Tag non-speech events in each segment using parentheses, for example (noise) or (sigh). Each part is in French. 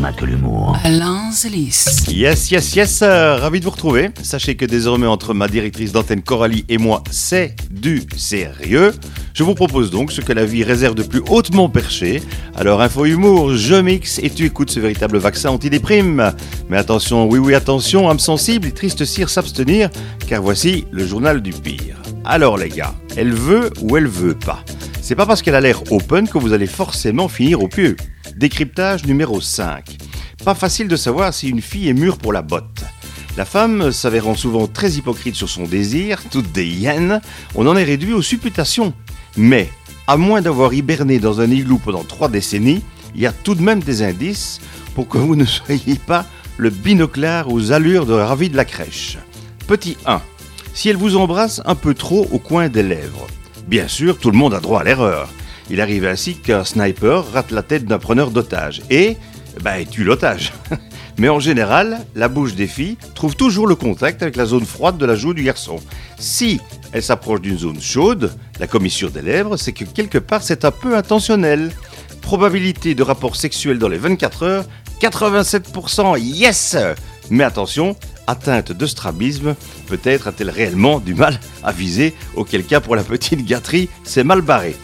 n'a que l'humour. Alain Zélis. Yes, yes, yes, euh, ravi de vous retrouver. Sachez que désormais, entre ma directrice d'antenne Coralie et moi, c'est du sérieux. Je vous propose donc ce que la vie réserve de plus hautement perché. Alors, info humour, je mixe et tu écoutes ce véritable vaccin antidéprime. Mais attention, oui, oui, attention, âme sensible et triste cire s'abstenir, car voici le journal du pire. Alors, les gars, elle veut ou elle veut pas? C'est pas parce qu'elle a l'air open que vous allez forcément finir au pieu. Décryptage numéro 5. Pas facile de savoir si une fille est mûre pour la botte. La femme s'avérant souvent très hypocrite sur son désir, toute des hyènes, on en est réduit aux supputations. Mais, à moins d'avoir hiberné dans un igloo pendant trois décennies, il y a tout de même des indices pour que vous ne soyez pas le binoclard aux allures de ravi de la crèche. Petit 1. Si elle vous embrasse un peu trop au coin des lèvres. Bien sûr, tout le monde a droit à l'erreur. Il arrive ainsi qu'un sniper rate la tête d'un preneur d'otage et bah, tue l'otage. (laughs) Mais en général, la bouche des filles trouve toujours le contact avec la zone froide de la joue du garçon. Si elle s'approche d'une zone chaude, la commissure des lèvres, c'est que quelque part c'est un peu intentionnel. Probabilité de rapport sexuel dans les 24 heures, 87%, yes Mais attention, atteinte de strabisme, peut-être a-t-elle réellement du mal à viser, auquel cas pour la petite gâterie, c'est mal barré.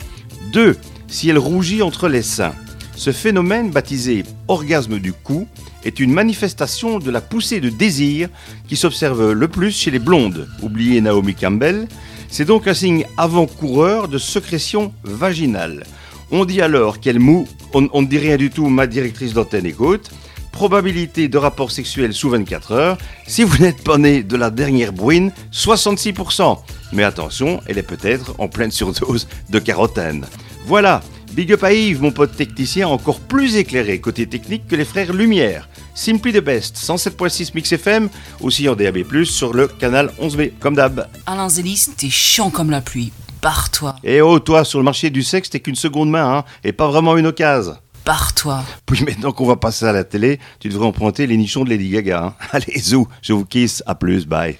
2. Si elle rougit entre les seins. Ce phénomène, baptisé orgasme du cou, est une manifestation de la poussée de désir qui s'observe le plus chez les blondes. Oubliez Naomi Campbell. C'est donc un signe avant-coureur de sécrétion vaginale. On dit alors qu'elle moue, on, ne dit rien du tout, ma directrice d'antenne écoute probabilité de rapport sexuel sous 24 heures. Si vous n'êtes pas né de la dernière bruine, 66%. Mais attention, elle est peut-être en pleine surdose de carotène. Voilà, big up à Yves, mon pote technicien encore plus éclairé côté technique que les frères Lumière. Simply the best, 107.6 Mix FM, aussi en DAB+, sur le canal 11B, comme d'hab. Alain Zélis, t'es chiant comme la pluie. Barre-toi. Et oh, toi, sur le marché du sexe, t'es qu'une seconde main, hein, et pas vraiment une occasion barre-toi. Puis maintenant qu'on va passer à la télé, tu devrais emprunter les nichons de Lady Gaga. Hein. (laughs) Allez, zou, je vous kiss, à plus, bye.